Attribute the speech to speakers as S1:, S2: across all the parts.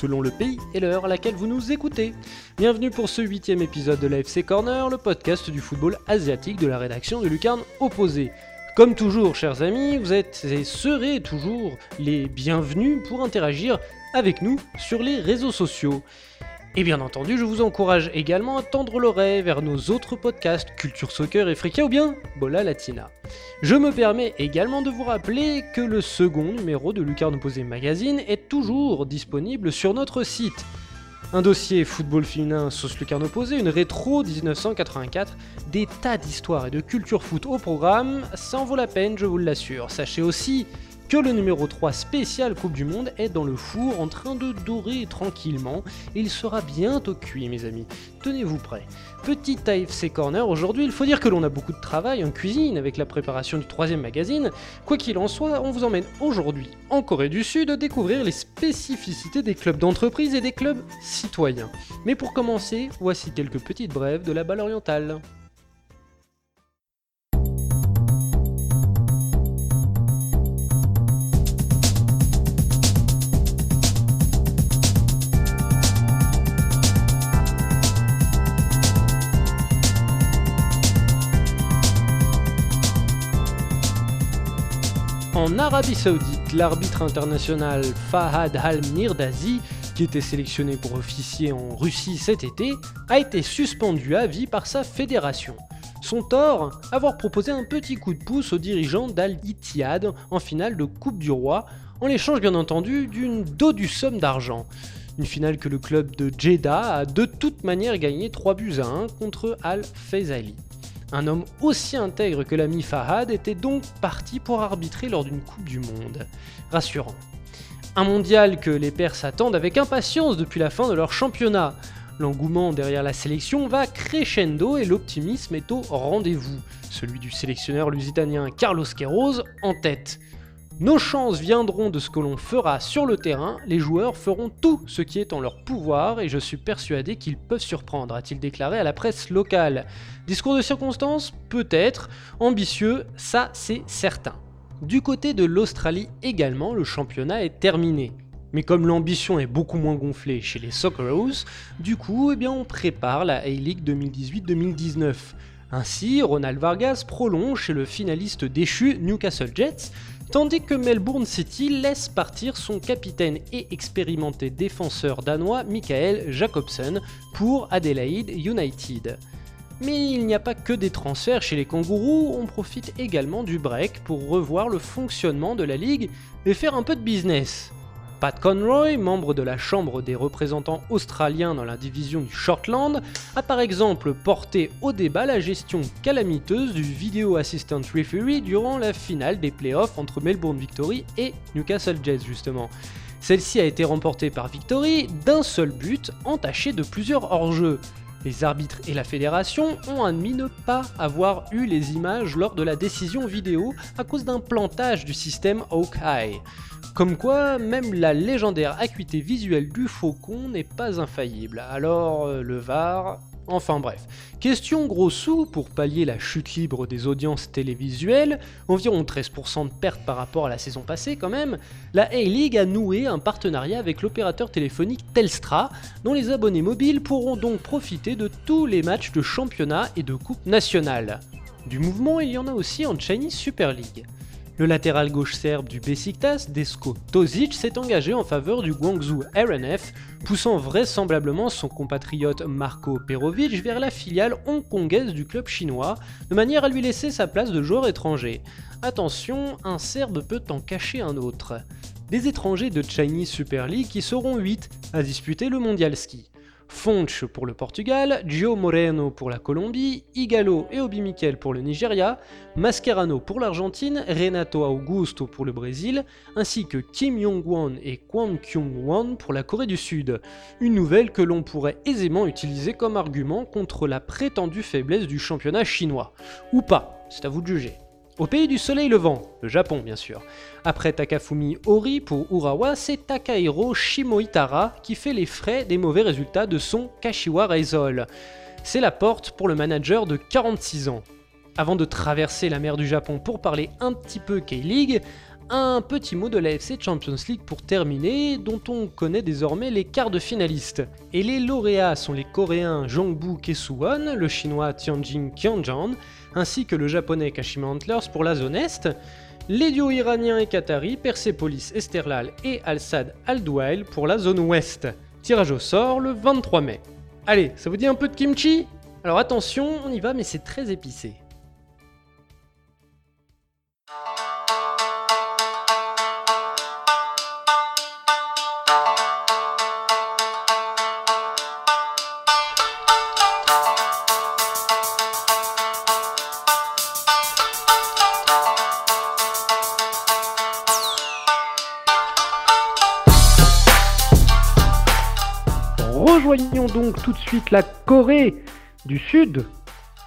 S1: selon le pays et l'heure à laquelle vous nous écoutez. Bienvenue pour ce huitième épisode de l'AFC Corner, le podcast du football asiatique de la rédaction de Lucarne Opposé. Comme toujours, chers amis, vous êtes et serez toujours les bienvenus pour interagir avec nous sur les réseaux sociaux. Et bien entendu, je vous encourage également à tendre l'oreille vers nos autres podcasts Culture Soccer et Frika ou bien Bola Latina. Je me permets également de vous rappeler que le second numéro de Lucarne Opposé Magazine est toujours disponible sur notre site. Un dossier football féminin sauce lucarne opposé, une rétro 1984, des tas d'histoires et de culture foot au programme, ça en vaut la peine, je vous l'assure. Sachez aussi que le numéro 3 spécial Coupe du Monde est dans le four en train de dorer tranquillement et il sera bientôt cuit mes amis. Tenez-vous prêts. Petit AFC Corner aujourd'hui, il faut dire que l'on a beaucoup de travail en cuisine avec la préparation du troisième magazine. Quoi qu'il en soit, on vous emmène aujourd'hui en Corée du Sud découvrir les spécificités des clubs d'entreprise et des clubs citoyens. Mais pour commencer, voici quelques petites brèves de la balle orientale. En Arabie Saoudite, l'arbitre international Fahad Al-Mirdazi, qui était sélectionné pour officier en Russie cet été, a été suspendu à vie par sa fédération. Son tort Avoir proposé un petit coup de pouce aux dirigeants d'Al-Ittihad en finale de Coupe du Roi, en l'échange bien entendu d'une du somme d'argent. Une finale que le club de Jeddah a de toute manière gagné 3 buts à 1 contre Al-Faisali. Un homme aussi intègre que l'ami Fahad était donc parti pour arbitrer lors d'une Coupe du Monde. Rassurant. Un mondial que les Perses attendent avec impatience depuis la fin de leur championnat. L'engouement derrière la sélection va crescendo et l'optimisme est au rendez-vous, celui du sélectionneur lusitanien Carlos Queiroz en tête. Nos chances viendront de ce que l'on fera sur le terrain, les joueurs feront tout ce qui est en leur pouvoir et je suis persuadé qu'ils peuvent surprendre, a-t-il déclaré à la presse locale. Discours de circonstance Peut-être. Ambitieux, ça c'est certain. Du côté de l'Australie également, le championnat est terminé. Mais comme l'ambition est beaucoup moins gonflée chez les Socceroos, du coup, eh on prépare la A-League 2018-2019. Ainsi, Ronald Vargas prolonge chez le finaliste déchu Newcastle Jets, tandis que Melbourne City laisse partir son capitaine et expérimenté défenseur danois Michael Jacobsen pour Adelaide United. Mais il n'y a pas que des transferts chez les kangourous, on profite également du break pour revoir le fonctionnement de la ligue et faire un peu de business. Pat Conroy, membre de la Chambre des représentants australiens dans la division du Shortland, a par exemple porté au débat la gestion calamiteuse du Video Assistant Referee durant la finale des playoffs entre Melbourne Victory et Newcastle Jets justement. Celle-ci a été remportée par Victory d'un seul but, entaché de plusieurs hors-jeux. Les arbitres et la fédération ont admis ne pas avoir eu les images lors de la décision vidéo à cause d'un plantage du système Hawkeye. Comme quoi, même la légendaire acuité visuelle du faucon n'est pas infaillible. Alors, euh, le VAR, Enfin bref. Question gros sous, pour pallier la chute libre des audiences télévisuelles, environ 13% de perte par rapport à la saison passée quand même, la A-League a noué un partenariat avec l'opérateur téléphonique Telstra, dont les abonnés mobiles pourront donc profiter de tous les matchs de championnat et de coupe nationale. Du mouvement, il y en a aussi en Chinese Super League. Le latéral gauche serbe du Besiktas, Desko Tozic, s'est engagé en faveur du Guangzhou RNF, poussant vraisemblablement son compatriote Marco Perovic vers la filiale hongkongaise du club chinois, de manière à lui laisser sa place de joueur étranger. Attention, un Serbe peut en cacher un autre. Des étrangers de Chinese Super League qui seront 8 à disputer le mondial ski. Fonch pour le Portugal, Gio Moreno pour la Colombie, Igalo et Obi Mikel pour le Nigeria, Mascherano pour l'Argentine, Renato Augusto pour le Brésil, ainsi que Kim Yong-won et Kwon Kyung-won pour la Corée du Sud. Une nouvelle que l'on pourrait aisément utiliser comme argument contre la prétendue faiblesse du championnat chinois. Ou pas, c'est à vous de juger. Au pays du soleil levant, le Japon bien sûr. Après Takafumi Ori pour Urawa, c'est Takahiro Shimoitara qui fait les frais des mauvais résultats de son Kashiwa Reysol. C'est la porte pour le manager de 46 ans. Avant de traverser la mer du Japon pour parler un petit peu K-League,
S2: Un petit mot de la FC Champions League pour terminer, dont on connaît désormais les quarts de finalistes. Et les lauréats sont les coréens Jongbu Kesuwon, le chinois Tianjin Qianzhan, ainsi que le japonais Kashima Antlers pour la zone Est, les duos iraniens et qataris Persepolis Esterlal et Al-Sad Al-Douail pour la zone Ouest. Tirage au sort le 23 mai. Allez, ça vous dit un peu de kimchi? Alors attention, on y va, mais c'est très épicé. Rejoignons donc tout de suite la Corée du Sud,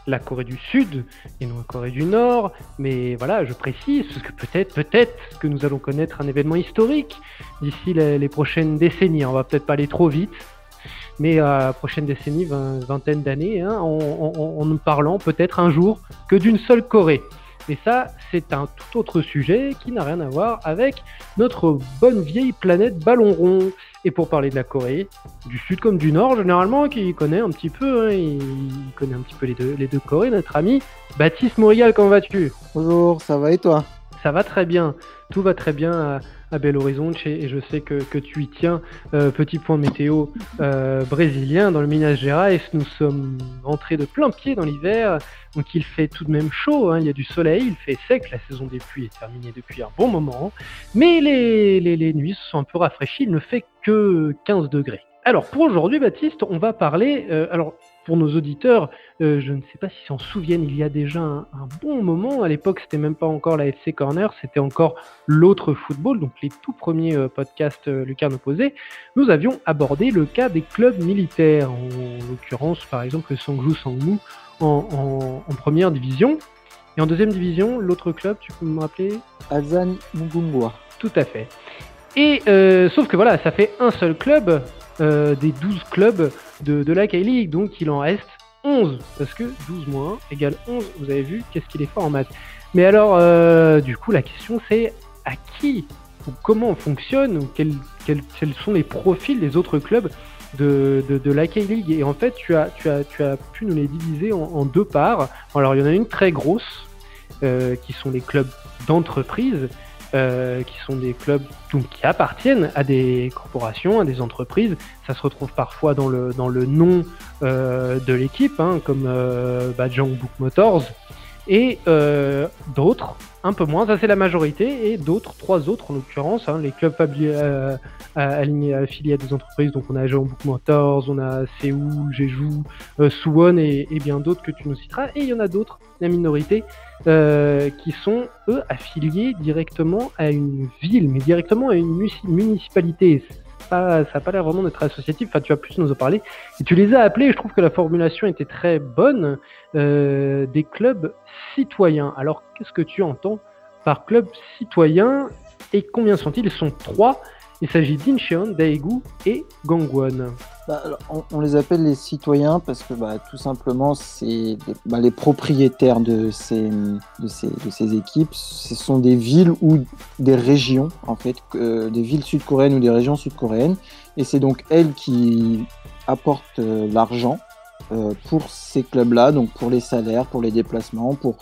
S2: la Corée du Sud et non la Corée du Nord, mais voilà, je précise, parce que peut-être, peut-être que nous allons connaître un événement historique d'ici les, prochaines décennies. On va peut-être pas aller trop vite, mais à la prochaine décennie, vingtaine d'années, hein, en, en, parlant peut-être un jour que d'une seule Corée. Et ça, c'est un tout autre sujet qui n'a rien à voir avec notre bonne vieille planète ballon rond. Et pour parler de la Corée, du Sud comme du Nord, généralement, qui connaît un petit peu, hein, il connaît un petit peu les deux, les deux Corées, notre ami Baptiste Morial, comment vas-tu?
S3: Bonjour, ça va et toi?
S2: Ça va très bien, tout va très bien à, à Belo Horizonte et je sais que, tu y tiens. Euh, petit point météo euh, brésilien dans le Minas Gerais, nous sommes entrés de plein pied dans l'hiver, donc il fait tout de même chaud, hein. il y a du soleil, il fait sec, la saison des pluies est terminée depuis un bon moment, mais les, nuits sont un peu rafraîchies, il ne fait que 15 degrés. Alors pour aujourd'hui Baptiste, on va parler, euh, alors pour nos auditeurs, euh, je ne sais pas s'ils s'en souviennent, il y a déjà un, bon moment. À l'époque, c'était même pas encore la FC Corner, c'était encore l'autre football, donc les tout premiers euh, podcasts euh, Lucarne opposé. Nous avions abordé le cas des clubs militaires, en, l'occurrence, par exemple, le Sangju Sangmu en, en, première division. Et en deuxième division, l'autre club, tu peux me rappeler?
S3: Alzan Mugungwa.
S2: Tout à fait. Et sauf que voilà, ça fait un seul club des 12 clubs de, la K-League, donc il en reste 11, parce que 12 moins 1 égale 11, vous avez vu qu'est-ce qu'il est fort en maths. Mais alors, euh, du coup, la question c'est à qui ou comment on fonctionne, ou quels, quels, sont les profils des autres clubs de, de, la K-League. Et en fait, tu as, tu, as, tu as pu nous les diviser en, deux parts. Alors, il y en a une très grosse, euh, qui sont les clubs d'entreprise, euh, qui sont des clubs donc, qui appartiennent à des corporations, à des entreprises. Ça se retrouve parfois dans le, dans le nom euh, de l'équipe, hein, comme euh, bah, Book Motors, et euh, d'autres, un peu moins, ça c'est la majorité, et d'autres, trois autres en l'occurrence, hein, les clubs alignés affiliés à des entreprises, donc on a Book Motors, on a Séoul, Jeju, Suwon et, bien d'autres que tu nous citeras, et il y en a d'autres, la minorité, euh, qui sont, eux, affiliés directement à une ville, mais directement à une municipalité. Ça n'a pas l'air vraiment d'être associatif, enfin tu vas plus nous en parler. Et tu les as appelés, je trouve que la formulation était très bonne, euh, des clubs citoyens. Alors qu'est-ce que tu entends par club citoyen et combien sont-ils? Ils sont trois. Il s'agit d'Incheon, Daegu et Gangwon.
S3: Bah, on, les appelle les citoyens parce que bah, tout simplement, c'est bah, les propriétaires de ces, équipes. Ce sont des villes ou des régions, en fait, des villes sud-coréennes ou des régions sud-coréennes. Et c'est donc elles qui apportent euh, l'argent euh, pour ces clubs-là, donc pour les salaires, pour les déplacements, pour,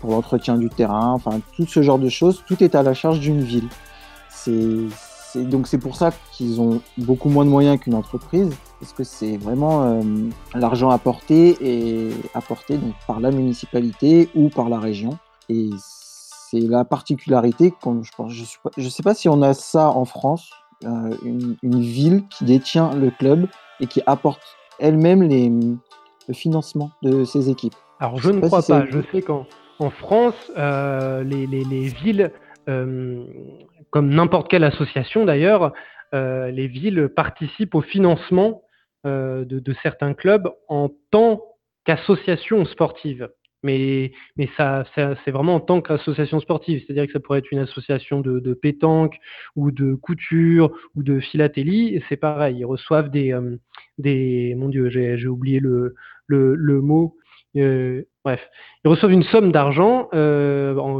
S3: pour l'entretien du terrain, enfin tout ce genre de choses. Tout est à la charge d'une ville. C'est donc c'est pour ça qu'ils ont beaucoup moins de moyens qu'une entreprise, parce que c'est vraiment euh, l'argent apporté et apporté donc par la municipalité ou par la région. Et c'est la particularité, comme je pense, je sais pas si on a ça en France, euh, une, ville qui détient le club et qui apporte elle-même le financement de ses équipes.
S2: Alors je, ne crois pas. Je sais qu'en en France, euh, les, les, les, villes comme n'importe quelle association d'ailleurs, euh, les villes participent au financement euh, de, certains clubs en tant qu'association sportive. Mais, ça, c'est vraiment en tant qu'association sportive, c'est-à-dire que ça pourrait être une association de, pétanque ou de couture ou de philatélie, c'est pareil, ils reçoivent des, euh, mon Dieu, j'ai oublié le mot, bref, ils reçoivent une somme d'argent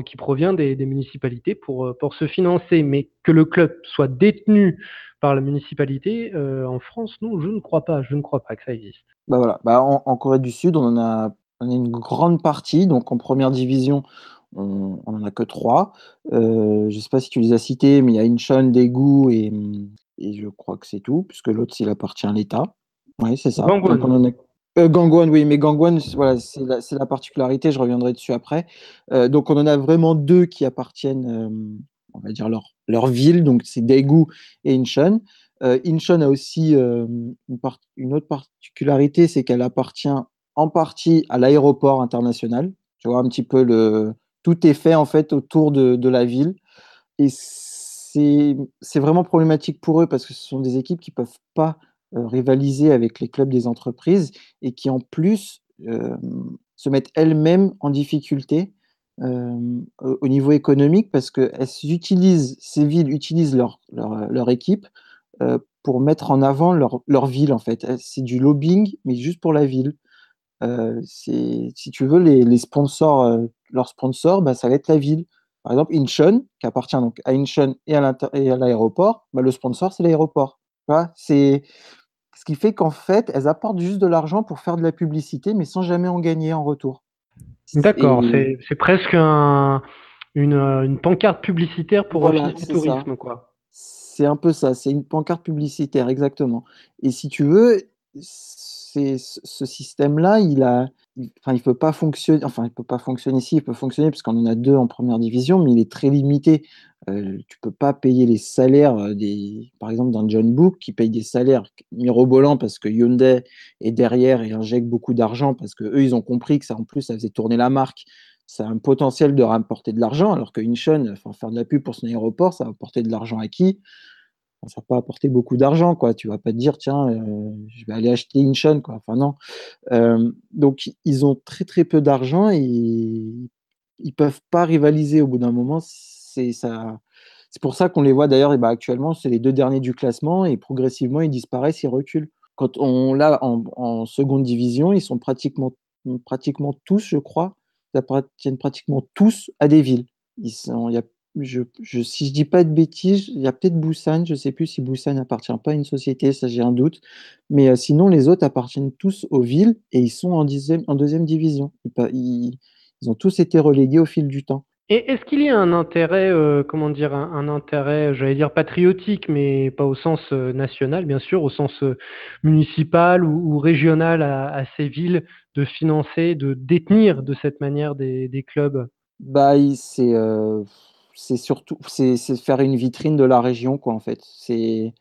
S2: qui provient des, municipalités pour, pour se financer, mais que le club soit détenu par la municipalité en France, non, je ne crois pas, je ne crois pas que ça existe.
S3: Bah voilà, bah en, Corée du Sud, on en a, on a une grande partie, donc en première division, on n'en a que trois. je ne sais pas si tu les as cités, mais il y a Incheon, Daegu et, et je crois que c'est tout, puisque l'autre, s'il appartient à l'État. Oui, c'est ça. Gangwon. Euh, Gangwon, oui, mais Gangwon, voilà, c'est la, la, particularité, je reviendrai dessus après. Euh, donc, on en a vraiment deux qui appartiennent, euh, on va dire, leur, leur ville, donc c'est Daegu et Incheon. Incheon a aussi une, autre particularité, c'est qu'elle appartient en partie à l'aéroport international. Tu vois, un petit peu le. Tout est fait, en fait, autour de, de la ville. Et c'est vraiment problématique pour eux parce que ce sont des équipes qui ne peuvent pas rivaliser avec les clubs des entreprises et qui en plus euh, se mettent elles-mêmes en difficulté euh, au niveau économique parce que utilisent, ces villes utilisent leur, leur, leur équipe pour mettre en avant leur, leur ville en fait. C'est du lobbying mais juste pour la ville. si tu veux, les, les sponsors, leurs sponsors, bah, ça va être la ville. Par exemple, Incheon, qui appartient donc à Incheon et à l'aéroport, bah, le sponsor, c'est l'aéroport. C'est ce qui fait qu'en fait, elles apportent juste de l'argent pour faire de la publicité, mais sans jamais en gagner en retour.
S2: D'accord, c'est presque une, une, pancarte publicitaire pour voilà, du tourisme, quoi.
S3: C'est un peu ça, c'est une pancarte publicitaire, exactement. Et si tu veux, ce système-là, il a, enfin, il peut pas fonctionner. Enfin, il peut pas fonctionner ici. Il peut fonctionner parce qu'on en a deux en première division, mais il est très limité. Euh, tu peux pas payer les salaires euh, des, par exemple, dans John Book, qui paye des salaires mirobolants parce que Hyundai est derrière et injecte beaucoup d'argent parce que eux, ils ont compris que ça, en plus, ça faisait tourner la marque. Ça a un potentiel de rapporter de l'argent, alors que Incheon, enfin, faire de la pub pour son aéroport, ça va apporter de l'argent à qui? Ça va pas apporter beaucoup d'argent, quoi. Tu vas pas te dire, tiens, euh, je vais aller acheter Incheon, quoi. Enfin, non. Euh, donc, ils ont très, très peu d'argent et ils peuvent pas rivaliser au bout d'un moment. C'est ça. C'est pour ça qu'on les voit d'ailleurs, bah, actuellement, c'est les deux derniers du classement et progressivement, ils disparaissent, ils reculent. Quand on l'a en, seconde division, ils sont pratiquement, pratiquement tous, je crois, ils appartiennent pratiquement tous à des villes. Il y a je, je, si je dis pas de bêtises, il y a peut-être Busan, je sais plus si Busan appartient pas à une société, ça j'ai un doute. Mais euh, sinon, les autres appartiennent tous aux villes et ils sont en, dixième, en deuxième division. Ils, ils, ont tous été relégués au fil du temps.
S2: Et est-ce qu'il y a un intérêt, euh, comment dire, un, intérêt, j'allais dire patriotique, mais pas au sens euh, national, bien sûr, au sens municipal ou, régional à, ces villes, de financer, de détenir de cette manière des, des clubs?
S3: Bah, c'est c'est surtout c'est faire une vitrine de la région, quoi, en fait. C'est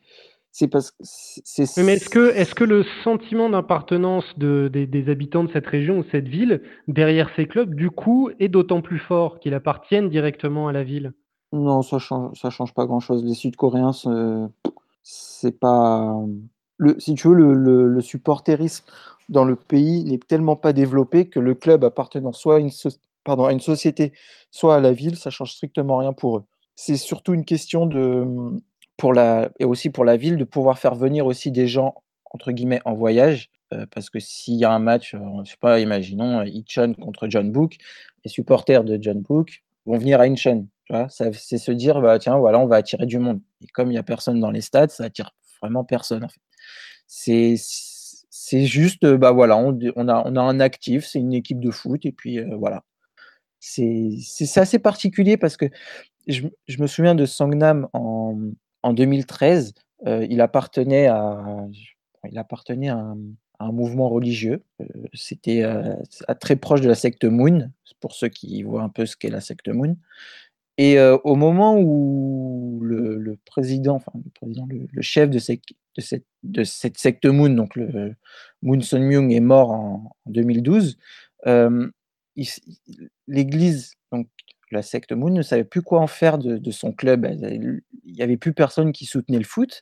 S3: c'est parce que c'est.
S2: Mais est-ce que, est que le sentiment d'appartenance de, des, habitants de cette région ou cette ville derrière ces clubs, du coup, est d'autant plus fort qu'ils appartiennent directement à la ville?
S3: Non, ça change, ça change pas grand-chose. Les Sud-Coréens, c'est pas. Le, si tu veux, le, le, le supporterisme dans le pays n'est tellement pas développé que le club appartenant soit à une, pardon, à une société, soit à la ville, ça change strictement rien pour eux. C'est surtout une question de, pour la, et aussi pour la ville de pouvoir faire venir aussi des gens entre guillemets en voyage, euh, parce que s'il y a un match, euh, je sais pas, imaginons euh, Incheon contre John Book, les supporters de John Book vont venir à Incheon. C'est se dire, bah, tiens, voilà, on va attirer du monde. Et comme il n'y a personne dans les stades, ça attire vraiment personne. En fait. C'est c'est juste, bah voilà, on, a, on a un actif, c'est une équipe de foot, et puis voilà c'est assez particulier parce que je, me souviens de Sangnam en, en 2013. Euh, il appartenait à, il appartenait à un, mouvement religieux. Euh, c'était euh, très proche de la secte Moon, pour ceux qui voient un peu ce qu'est la secte Moon. Et au moment où le, président, enfin le président, le, chef de, cette, de, cette, secte Moon, donc Moon Sun Myung, est mort en, en 2012, l'Église, donc la secte Moon, ne savait plus quoi en faire de, son club. Il n'y avait plus personne qui soutenait le foot.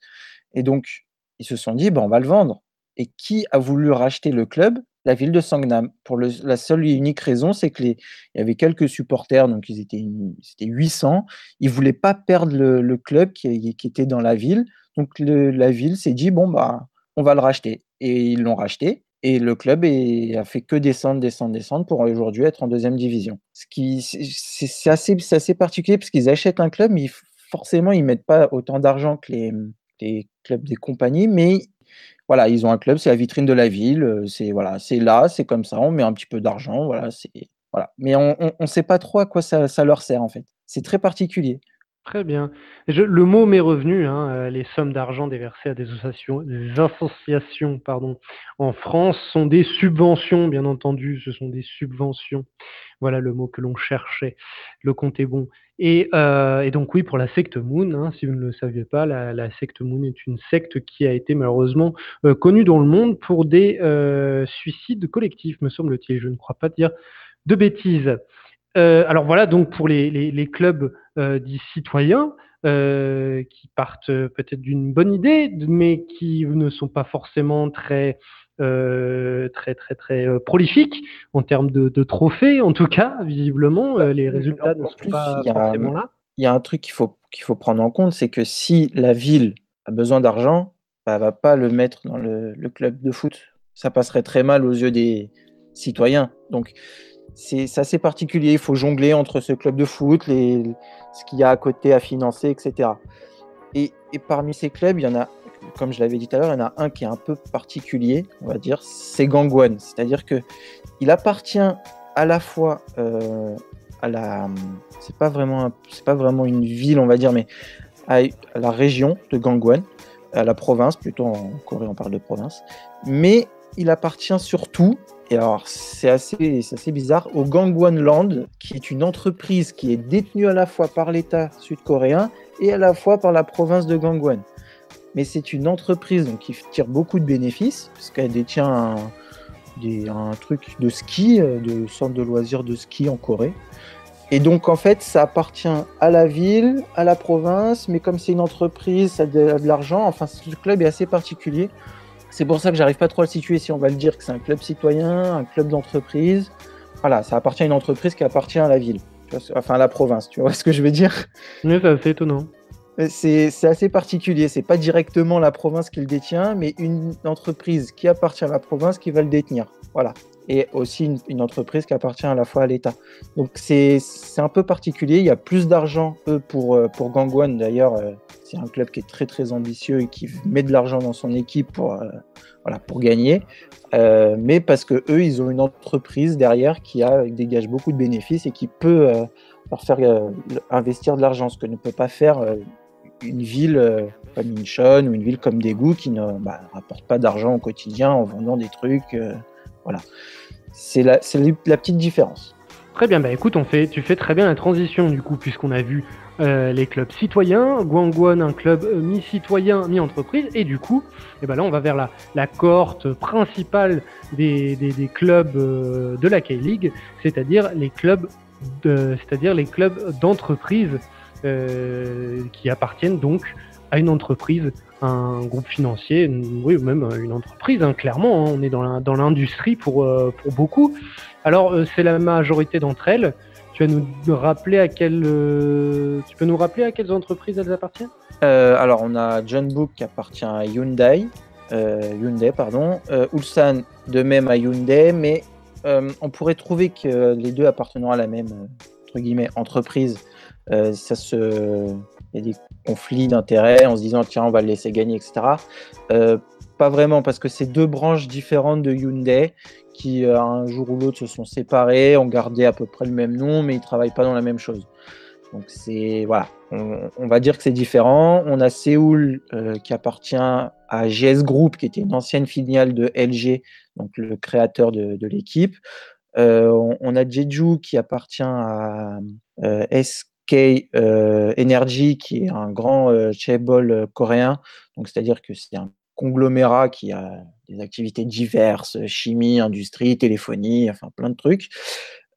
S3: Et donc, ils se sont dit, ben, on va le vendre. Et qui a voulu racheter le club? La ville de Sangnam. Pour la seule et unique raison, c'est qu'il y avait quelques supporters, donc ils étaient, c'était 800. Ils ne voulaient pas perdre le, club qui, qui, était dans la ville. Donc la ville s'est dit, bon, bah, on va le racheter. Et ils l'ont racheté. Et le club a fait que descendre, descendre, descendre pour aujourd'hui être en deuxième division. Ce qui, c'est assez, assez particulier parce qu'ils achètent un club, mais forcément, ils mettent pas autant d'argent que les, clubs des compagnies, mais voilà, ils ont un club, c'est la vitrine de la ville, euh, c'est voilà, c'est là, c'est comme ça, on met un petit peu d'argent, voilà, c'est voilà. Mais on ne sait pas trop à quoi ça leur sert en fait. C'est très particulier.
S2: Très bien. le mot m'est revenu, hein, euh, les sommes d'argent déversées à des associations, associations pardon, en France sont des subventions, bien entendu, ce sont des subventions. Voilà le mot que l'on cherchait. Le compte est bon. Et, euh, donc oui, pour la secte Moon, hein, si vous ne le saviez pas, la, secte Moon est une secte qui a été malheureusement euh, connue dans le monde pour des suicides collectifs, me semble-t-il. Je ne crois pas dire de bêtises. Alors voilà, donc pour les, clubs dits citoyens, euh, qui partent peut-être d'une bonne idée, mais qui ne sont pas forcément très très très très prolifiques en termes de, trophées, en tout cas, visiblement, les résultats ne sont pas forcément là.
S3: Il y a un truc qu'il faut qu'il faut prendre en compte, c'est que si la ville a besoin d'argent, bah, elle va pas le mettre dans le, le club de foot. Ça passerait très mal aux yeux des citoyens. Donc c'est assez particulier. Il faut jongler entre ce club de foot, les, ce qu'il y a à côté à financer, etc. Et, parmi ces clubs, il y en a, comme je l'avais dit tout à l'heure, il y en a un qui est un peu particulier, on va dire, c'est Gangwon. C'est-à-dire que il appartient à la fois euh, à la, c'est pas vraiment, c'est pas vraiment une ville, on va dire, mais à, la région de Gangwon, à la province, plutôt en Corée on parle de province, mais il appartient surtout et alors, c'est assez, assez bizarre, au Gangwon Land, qui est une entreprise qui est détenue à la fois par l'État sud-coréen et à la fois par la province de Gangwon. Mais c'est une entreprise donc, qui tire beaucoup de bénéfices, puisqu'elle détient un, un, truc de ski, euh, de centre de loisirs de ski en Corée. Et donc, en fait, ça appartient à la ville, à la province, mais comme c'est une entreprise, ça a de l'argent. Enfin, ce club est assez particulier. C'est pour ça que j'arrive pas trop à le situer si on va le dire que c'est un club citoyen, un club d'entreprise. Voilà, ça appartient à une entreprise qui appartient à la ville, enfin à la province, tu vois ce que je veux dire?
S2: Oui, c'est assez étonnant.
S3: C'est assez particulier, c'est pas directement la province qui le détient, mais une entreprise qui appartient à la province qui va le détenir. Voilà et aussi une, entreprise qui appartient à la fois à l'État. Donc c'est un peu particulier. Il y a plus d'argent, eux, pour, euh, pour Gangwon. D'ailleurs, euh, c'est un club qui est très très ambitieux et qui met de l'argent dans son équipe pour, euh, voilà, pour gagner. mais parce que eux, ils ont une entreprise derrière qui a, dégage beaucoup de bénéfices et qui peut leur faire investir de l'argent, ce que ne peut pas faire une ville comme Incheon ou une ville comme Daegu qui ne bah, rapporte pas d'argent au quotidien en vendant des trucs. voilà. C'est la, la, petite différence.
S2: Très bien, bah écoute, on fait, tu fais très bien la transition du coup, puisqu'on a vu euh, les clubs citoyens, Guangguan, un club euh, mi-citoyen, mi-entreprise, et du coup, eh ben là, on va vers la, la cohorte principale des, clubs euh, de la K-League, c'est-à-dire les clubs, c'est-à-dire les clubs d'entreprise qui appartiennent donc à une entreprise un groupe financier, oui, même une entreprise, hein, clairement. Hein. on est dans l'industrie pour, pour beaucoup. Alors, c'est la majorité d'entre elles. Tu vas nous rappeler à euh, tu peux nous rappeler à quelles entreprises elles appartiennent?
S3: Alors, on a John Book qui appartient à Hyundai, Hyundai pardon, Ulsan de même à Hyundai, mais on pourrait trouver que les deux appartenant à la même entre guillemets entreprise, ça se il y a des conflits d'intérêts en se disant tiens on va le laisser gagner etc. Euh, pas vraiment parce que c'est deux branches différentes de Hyundai qui euh, un jour ou l'autre se sont séparées, ont gardé à peu près le même nom mais ils travaillent pas dans la même chose. Donc c'est voilà, on, va dire que c'est différent. On a Séoul euh, qui appartient à GS Group qui était une ancienne filiale de LG, donc le créateur de, l'équipe. On, on, a Jeju qui appartient à S euh, Energy, qui est un grand euh, chaebol euh, coréen. Donc, c'est-à-dire que c'est un conglomérat qui a des activités diverses, chimie, industrie, téléphonie, enfin plein de trucs.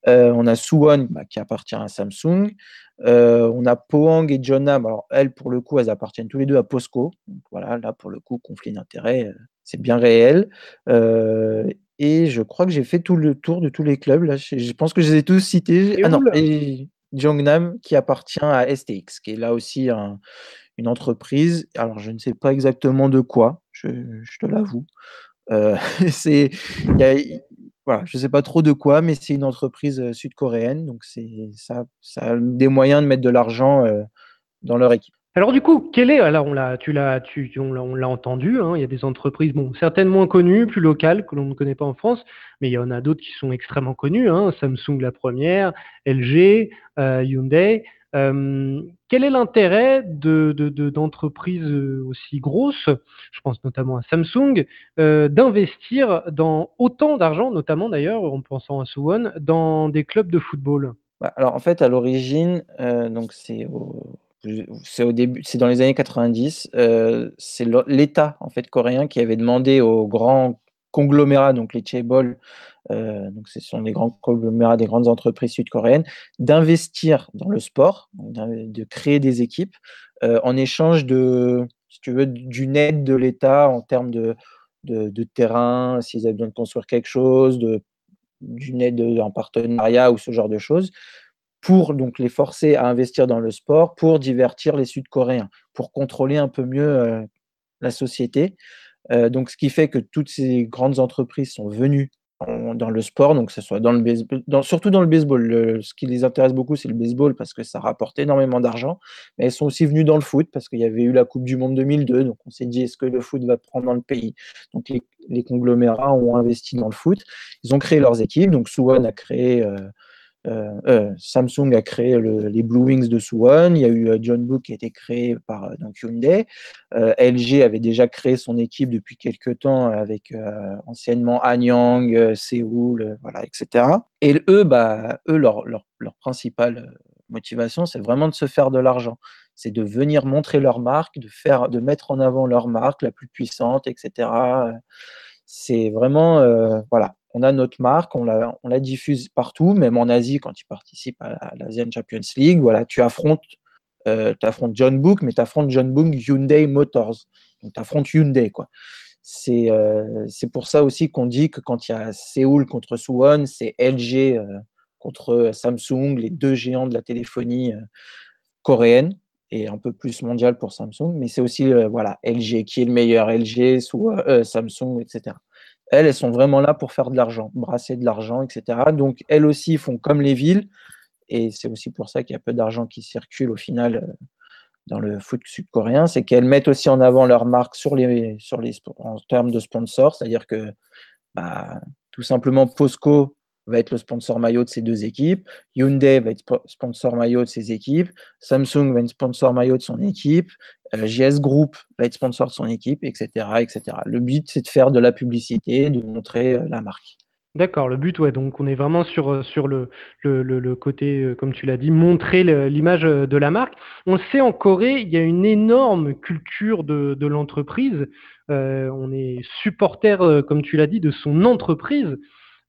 S3: on a Suwon bah, qui appartient à Samsung. on a Pohang et Jeonnam. Alors, elles, pour le coup, elles appartiennent tous les deux à POSCO. Donc, voilà, là, pour le coup, conflit d'intérêts, c'est bien réel. et je crois que j'ai fait tout le tour de tous les clubs. Là, je, pense que je les ai tous cités. ah non, et, Jongnam qui appartient à STX, qui est là aussi une entreprise. Alors, je ne sais pas exactement de quoi, je, te l'avoue. c'est, voilà, je ne sais pas trop de quoi, mais c'est une entreprise sud-coréenne, donc c'est ça, a des moyens de mettre de l'argent dans leur équipe.
S2: Alors du coup, quel est alors on l'a, tu l'as, tu, on l'a entendu. Hein, il y a des entreprises, bon, certaines moins connues, plus locales que l'on ne connaît pas en France, mais il y en a d'autres qui sont extrêmement connues. Hein, Samsung la première, LG, euh, Hyundai. Euh, quel est l'intérêt de, d'entreprises aussi grosses, je pense notamment à Samsung, euh, d'investir dans autant d'argent, notamment d'ailleurs en pensant à Suwon, dans des clubs de football?
S3: Bah, Alors en fait, à l'origine, c'est au début, c'est dans les années 90. Euh, c'est l'État en fait coréen qui avait demandé aux grands conglomérats, donc les chaebol, euh, donc ce sont des grands conglomérats des grandes entreprises sud-coréennes, d'investir dans le sport, de créer des équipes euh, en échange de, si tu veux, d'une aide de l'État en termes de, de, terrain, s'ils avaient besoin de construire quelque chose, d'une aide en partenariat ou ce genre de choses pour donc les forcer à investir dans le sport, pour divertir les Sud-Coréens, pour contrôler un peu mieux euh, la société. Donc, ce qui fait que toutes ces grandes entreprises sont venues dans le sport, donc que ce soit dans le baseball, surtout dans le baseball. ce qui les intéresse beaucoup, c'est le baseball parce que ça rapporte énormément d'argent. Mais elles sont aussi venues dans le foot parce qu'il y avait eu la Coupe du Monde 2002. Donc, on s'est dit, est-ce que le foot va prendre dans le pays? Donc, les, conglomérats ont investi dans le foot. Ils ont créé leurs équipes. Donc, Suwon a créé. Euh, Samsung a créé les Blue Wings de Suwon. Il y a eu euh, John Book qui a été créé par Hyundai. LG avait déjà créé son équipe depuis quelques temps avec anciennement Anyang, Séoul, voilà, etc. Et eux, bah, eux leur, leur, leur principale motivation, c'est vraiment de se faire de l'argent. C'est de venir montrer leur marque, de, faire, de mettre en avant leur marque la plus puissante, etc. C'est vraiment, voilà, on a notre marque, on la, diffuse partout, même en Asie quand tu participes à l'Asian Champions League. Voilà, tu affrontes, euh, affrontes John Book, mais tu affrontes John Book Hyundai Motors. Donc tu affrontes Hyundai. Quoi. C'est, euh, c'est pour ça aussi qu'on dit que quand il y a Séoul contre Suwon, c'est LG euh, contre Samsung, les deux géants de la téléphonie euh, coréenne et un peu plus mondiale pour Samsung. Mais c'est aussi voilà, LG qui est le meilleur, LG, Samsung, etc. Elles, elles sont vraiment là pour faire de l'argent, brasser de l'argent, etc. Donc, elles aussi font comme les villes. Et c'est aussi pour ça qu'il y a peu d'argent qui circule au final euh, dans le foot sud-coréen. C'est qu'elles mettent aussi en avant leur marque sur les, sur en termes de sponsors. C'est-à-dire que bah, tout simplement, POSCO va être le sponsor maillot de ces deux équipes. Hyundai va être sponsor maillot de ses équipes. Samsung va être sponsor maillot de son équipe. Euh, JS Group va être sponsor de son équipe, etc. etc. Le but, c'est de faire de la publicité, de montrer euh, la marque.
S2: D'accord, le but, ouais, donc on est vraiment sur, euh, sur le, le, le, côté, comme tu l'as dit, montrer l'image de la marque. On sait en Corée, il y a une énorme culture de, de l'entreprise. on est supporter, comme tu l'as dit, de son entreprise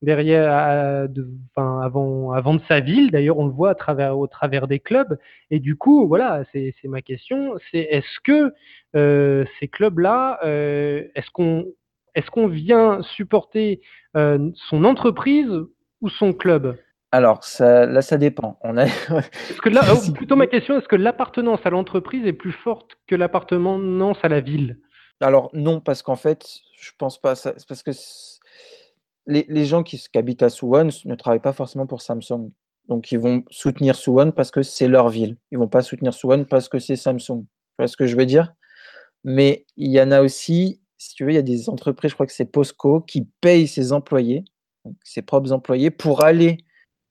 S2: derrière, de, enfin, avant, avant de sa ville. D'ailleurs, on le voit à travers, au travers des clubs. Et du coup, voilà, c'est ma question. C'est est-ce que euh, ces clubs-là, euh, est-ce qu'on est-ce qu'on vient supporter euh, son entreprise ou son club?
S3: Alors, ça, là, ça dépend. On a...
S2: que là, oh, plutôt ma question, est-ce que l'appartenance à l'entreprise est plus forte que l'appartenance à la ville?
S3: Alors non, parce qu'en fait, je pense pas. parce que les, gens qui, habitent à Suwon ne travaillent pas forcément pour Samsung. Donc, ils vont soutenir Suwon parce que c'est leur ville. Ils vont pas soutenir Suwon parce que c'est Samsung. Tu vois ce que je veux dire? Mais il y en a aussi, si tu veux, il y a des entreprises, je crois que c'est POSCO, qui payent ses employés, ses propres employés, pour aller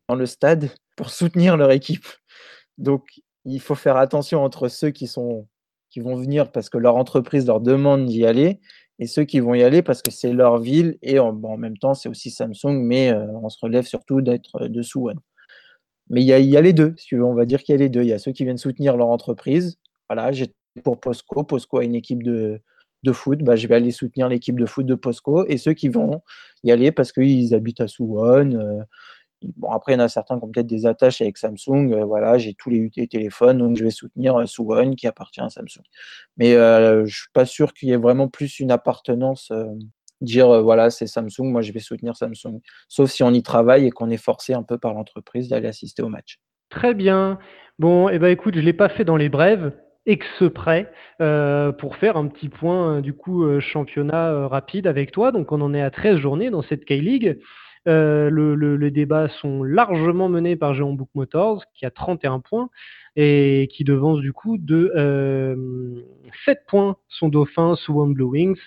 S3: dans le stade pour soutenir leur équipe. Donc, il faut faire attention entre ceux qui, sont, qui vont venir parce que leur entreprise leur demande d'y aller et ceux qui vont y aller parce que c'est leur ville et en, même temps c'est aussi Samsung, mais euh, on se relève surtout d'être euh, de Suwon. Mais il y, y, a, les deux, si on va dire qu'il y a les deux. Il y a ceux qui viennent soutenir leur entreprise. Voilà, j'étais pour POSCO. POSCO a une équipe de, de foot, bah, je vais aller soutenir l'équipe de foot de POSCO. Et ceux qui vont y aller parce qu'ils habitent à Suwon, Bon, après, il y en a certains qui ont peut-être des attaches avec Samsung. Euh, voilà, j'ai tous les, téléphones, donc je vais soutenir euh, Suwon qui appartient à Samsung. Mais euh, je suis pas sûr qu'il y ait vraiment plus une appartenance. dire voilà, c'est Samsung, moi je vais soutenir Samsung. Sauf si on y travaille et qu'on est forcé un peu par l'entreprise d'aller assister au match.
S2: Très bien. Bon, et eh ben, écoute, je l'ai pas fait dans les brèves. exprès pour faire un petit point du coup championnat rapide avec toi. Donc on en est à 13 journées dans cette K-League. Le, les débats sont largement menés par Jean Book Motors qui a 31 points et qui devance du coup de 7 points son dauphin Suwon Blue Wings.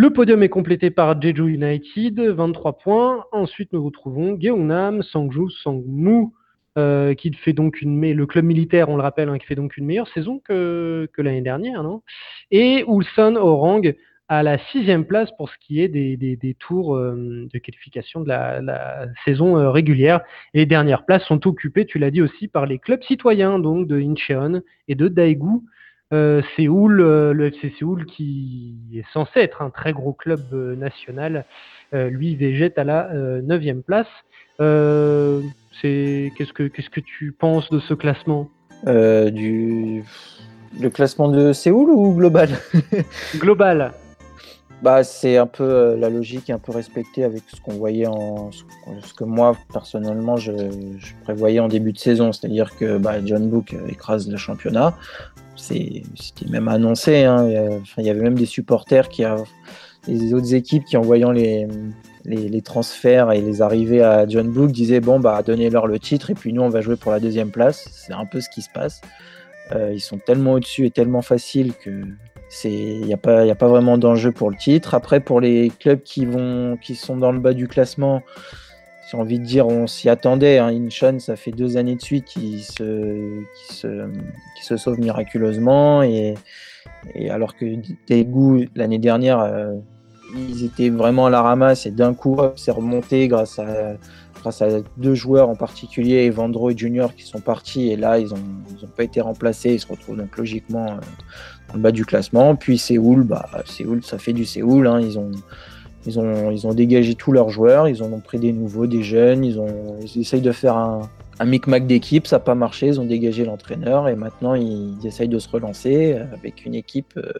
S2: Le podium est complété par Jeju United, 23 points. Ensuite, nous retrouvons Gyeongnam, Sangju, Sangmu, euh, qui fait donc une le club militaire, on le rappelle, hein, qui fait donc une meilleure saison que, l'année dernière, non? Et Ulsan Orang à la sixième place pour ce qui est des, tours euh, de qualification de la, saison euh, régulière. Et les dernières places sont occupées, tu l'as dit aussi, par les clubs citoyens, donc de Incheon et de Daegu. Séoul, le FC Séoul, qui est censé être un très gros club national, lui végète à la neuvième place. Euh, c'est qu'est-ce que qu'est-ce que tu penses de ce classement?
S3: Euh, Du le classement de Séoul ou global?
S2: Global.
S3: Bah, c'est un peu euh, la logique un peu respectée avec ce qu'on voyait en ce que moi personnellement je, prévoyais en début de saison, c'est-à-dire que bah, John Book écrase le championnat. C'était même annoncé. Hein. Il y avait même des supporters qui, les autres équipes qui en voyant les, transferts et les arrivées à John Book disaient bon bah donnez-leur le titre et puis nous on va jouer pour la deuxième place. C'est un peu ce qui se passe. Euh, ils sont tellement au-dessus et tellement faciles que il n'y a pas a pas vraiment d'enjeu pour le titre. Après pour les clubs qui vont qui sont dans le bas du classement, j'ai envie de dire on s'y attendait. Hein. Incheon ça fait deux années de suite qu'ils se qui se qui se sauve miraculeusement et et alors que Daegu l'année dernière euh, ils étaient vraiment à la ramasse et d'un coup, c'est remonté grâce à, grâce à deux joueurs en particulier, Evandro et Junior, qui sont partis et là, ils n'ont ils ont pas été remplacés. Ils se retrouvent donc logiquement euh, bas du classement. Puis Séoul, bah, Séoul, ça fait du Séoul. Hein. Ils, ont, dégagé tous leurs joueurs, ils ont pris des nouveaux, des jeunes. Ils, ont, ils essayent de faire un, micmac d'équipe, ça n'a pas marché. Ils ont dégagé l'entraîneur et maintenant, ils, essayent de se relancer avec une équipe. Euh,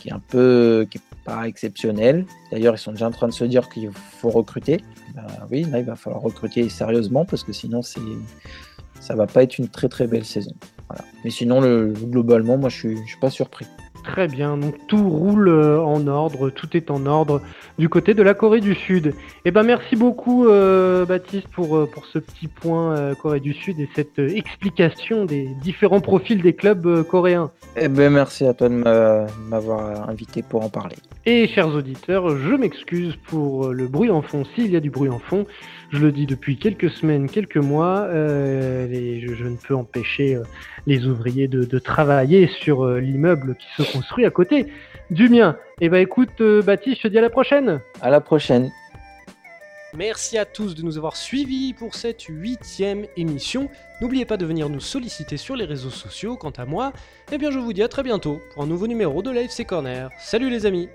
S3: qui est un peu qui est pas exceptionnel. D'ailleurs, ils sont déjà en train de se dire qu'il faut recruter. Ben oui, là, il va falloir recruter sérieusement parce que sinon, c'est ça va pas être une très très belle saison. Mais sinon, le, globalement, moi, je suis, je suis pas surpris.
S2: Très bien, donc tout roule euh, en ordre, tout est en ordre du côté de la Corée du Sud. Eh ben merci beaucoup euh, Baptiste pour, euh, pour ce petit point Corée du Sud et cette explication des différents profils des clubs coréens.
S3: Eh ben merci à toi de m'avoir invité pour en parler.
S2: Et chers auditeurs, je m'excuse pour le bruit en fond, s'il y a du bruit en fond. Je le dis depuis quelques semaines, quelques mois, je, ne peux empêcher les ouvriers de, travailler sur euh, l'immeuble qui se construit à côté du mien. Et eh bah ben, écoute, euh, Baptiste, je te dis à la prochaine.
S3: À la prochaine.
S2: Merci à tous de nous avoir suivis pour cette huitième émission. N'oubliez pas de venir nous solliciter sur les réseaux sociaux. Quant à moi, eh bien je vous dis à très bientôt pour un nouveau numéro de l'AFC Corner. Salut les amis